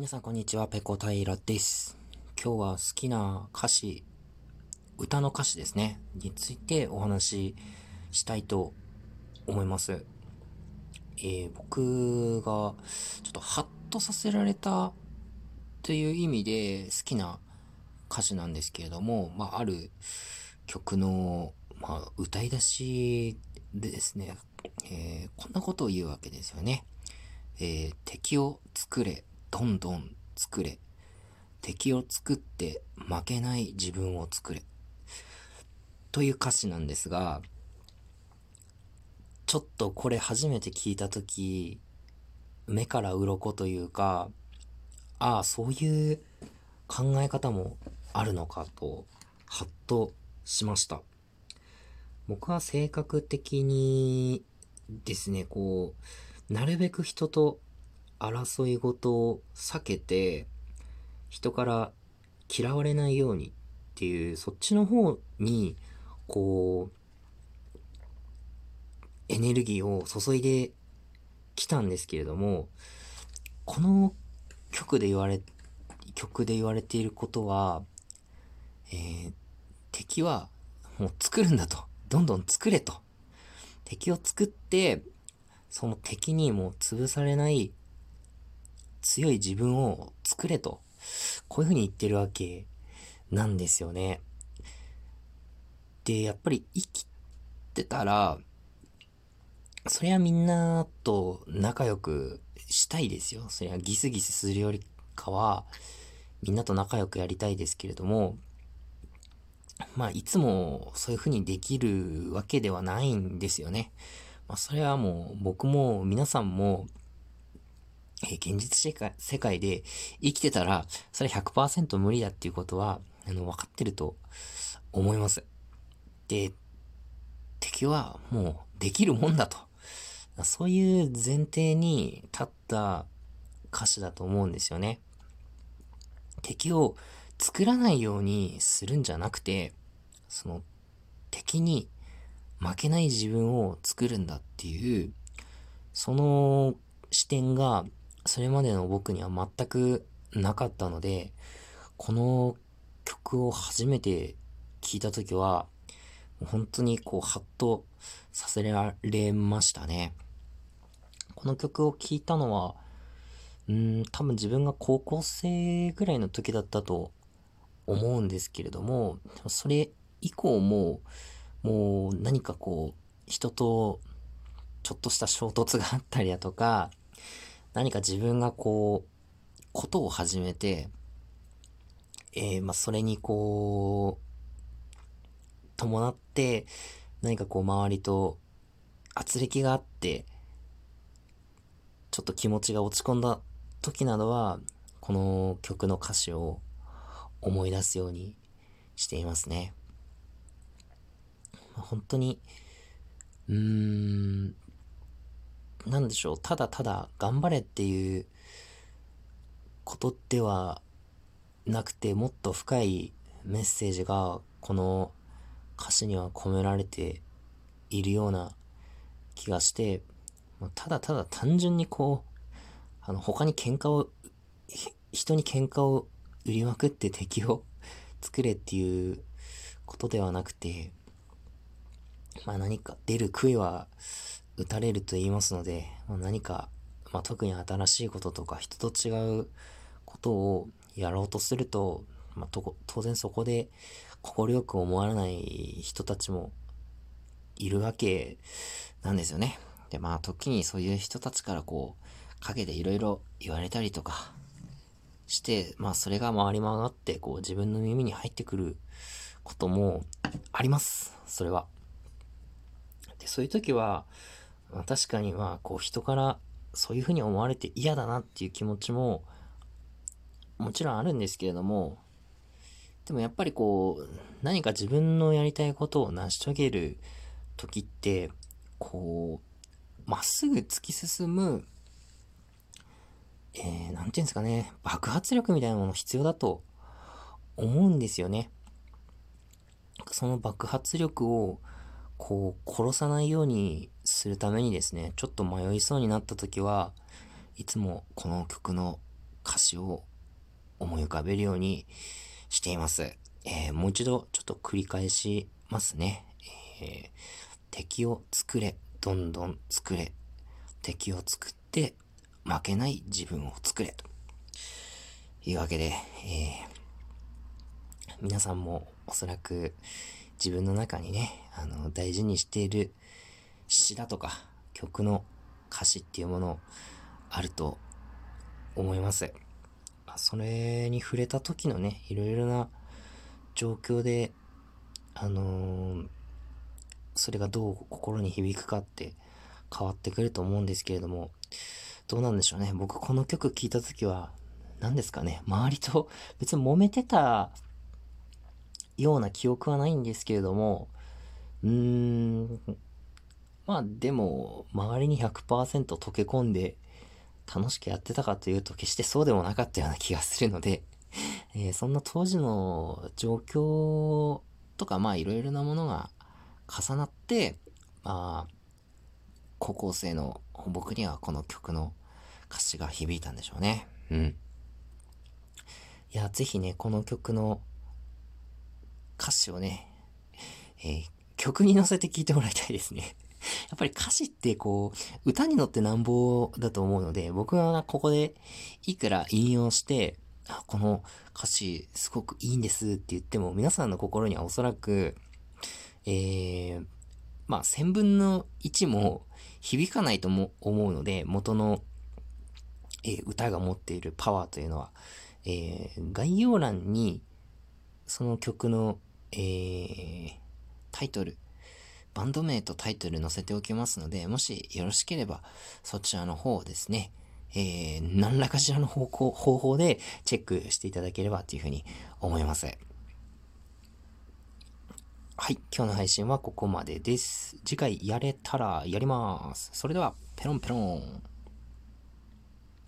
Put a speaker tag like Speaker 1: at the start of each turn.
Speaker 1: 皆さんこんにちは、ペコ平です。今日は好きな歌詞、歌の歌詞ですね、についてお話ししたいと思います。えー、僕がちょっとハッとさせられたという意味で好きな歌詞なんですけれども、まあ、ある曲の、まあ、歌い出しでですね、えー、こんなことを言うわけですよね。えー、敵を作れ、どんどん作れ。敵を作って負けない自分を作れ。という歌詞なんですが、ちょっとこれ初めて聞いたとき、目から鱗というか、ああ、そういう考え方もあるのかと、はっとしました。僕は性格的にですね、こう、なるべく人と争い事を避けて、人から嫌われないようにっていう、そっちの方に、こう、エネルギーを注いできたんですけれども、この曲で言われ、曲で言われていることは、えー、敵はもう作るんだと。どんどん作れと。敵を作って、その敵にもう潰されない強い自分を作れと、こういうふうに言ってるわけなんですよね。で、やっぱり生きてたら、それはみんなと仲良くしたいですよ。それはギスギスするよりかは、みんなと仲良くやりたいですけれども、まあ、いつもそういう風にできるわけではないんですよね。まあ、それはもう僕も皆さんもえ現実世界世界で生きてたら、それ100%無理だっていうことは、あの、分かってると思います。で、敵はもうできるもんだと。そういう前提に立った歌詞だと思うんですよね。敵を作らないようにするんじゃなくて、その敵に負けない自分を作るんだっていう、その視点がそれまでの僕には全くなかったので、この曲を初めて聴いた時は、本当にこう、ハッとさせられましたね。この曲を聴いたのは、うん、多分自分が高校生ぐらいの時だったと思うんですけれども、それ以降も、もう何かこう、人とちょっとした衝突があったりだとか、何か自分がこう、ことを始めて、えー、まあ、それにこう、伴って、何かこう、周りと、圧力があって、ちょっと気持ちが落ち込んだ時などは、この曲の歌詞を思い出すようにしていますね。本当に、うーん、なんでしょう、ただただ頑張れっていうことではなくて、もっと深いメッセージがこの歌詞には込められているような気がして、ただただ単純にこう、あの、他に喧嘩を、人に喧嘩を売りまくって敵を作れっていうことではなくて、まあ何か出る杭は打たれると言いますので、まあ、何か、まあ、特に新しいこととか人と違うことをやろうとすると、まあ、と当然そこで快く思わない人たちもいるわけなんですよね。で、まあ時にそういう人たちからこう、陰でいろいろ言われたりとかして、まあそれが回り回ってこう自分の耳に入ってくることもあります。それは。で、そういう時は、まあ、確かにまあこう人からそういうふうに思われて嫌だなっていう気持ちももちろんあるんですけれどもでもやっぱりこう何か自分のやりたいことを成し遂げる時ってこうまっすぐ突き進むえー、なんていうんですかね爆発力みたいなもの必要だと思うんですよね。その爆発力をこう、殺さないようにするためにですね、ちょっと迷いそうになった時は、いつもこの曲の歌詞を思い浮かべるようにしています。えー、もう一度ちょっと繰り返しますね。えー、敵を作れ、どんどん作れ。敵を作って負けない自分を作れ。というわけで、えー、皆さんもおそらく自分の中にね、あの、大事にしている詩だとか曲の歌詞っていうものあると思います。あそれに触れた時のね、いろいろな状況で、あのー、それがどう心に響くかって変わってくると思うんですけれども、どうなんでしょうね。僕この曲聴いた時は、何ですかね、周りと別に揉めてたような記憶はないんですけれども、うーん、まあでも、周りに100%溶け込んで楽しくやってたかというと決してそうでもなかったような気がするので、えー、そんな当時の状況とか、まあいろいろなものが重なって、まあ、高校生の僕にはこの曲の歌詞が響いたんでしょうね。うん。いや、ぜひね、この曲の歌詞をね、えー、曲に乗せて聴いてもらいたいですね。やっぱり歌詞ってこう、歌に乗ってなんぼだと思うので、僕はここでいくら引用して、あ、この歌詞すごくいいんですって言っても、皆さんの心にはおそらく、えー、まあ、千分の一も響かないとも思うので、元の、えー、歌が持っているパワーというのは、えー、概要欄に、その曲の、えー、タイトル、バンド名とタイトル載せておきますので、もしよろしければ、そちらの方をですね、えー、何らかしらの方向、方法でチェックしていただければというふうに思います。はい、今日の配信はここまでです。次回やれたらやります。それでは、ペロンペロン。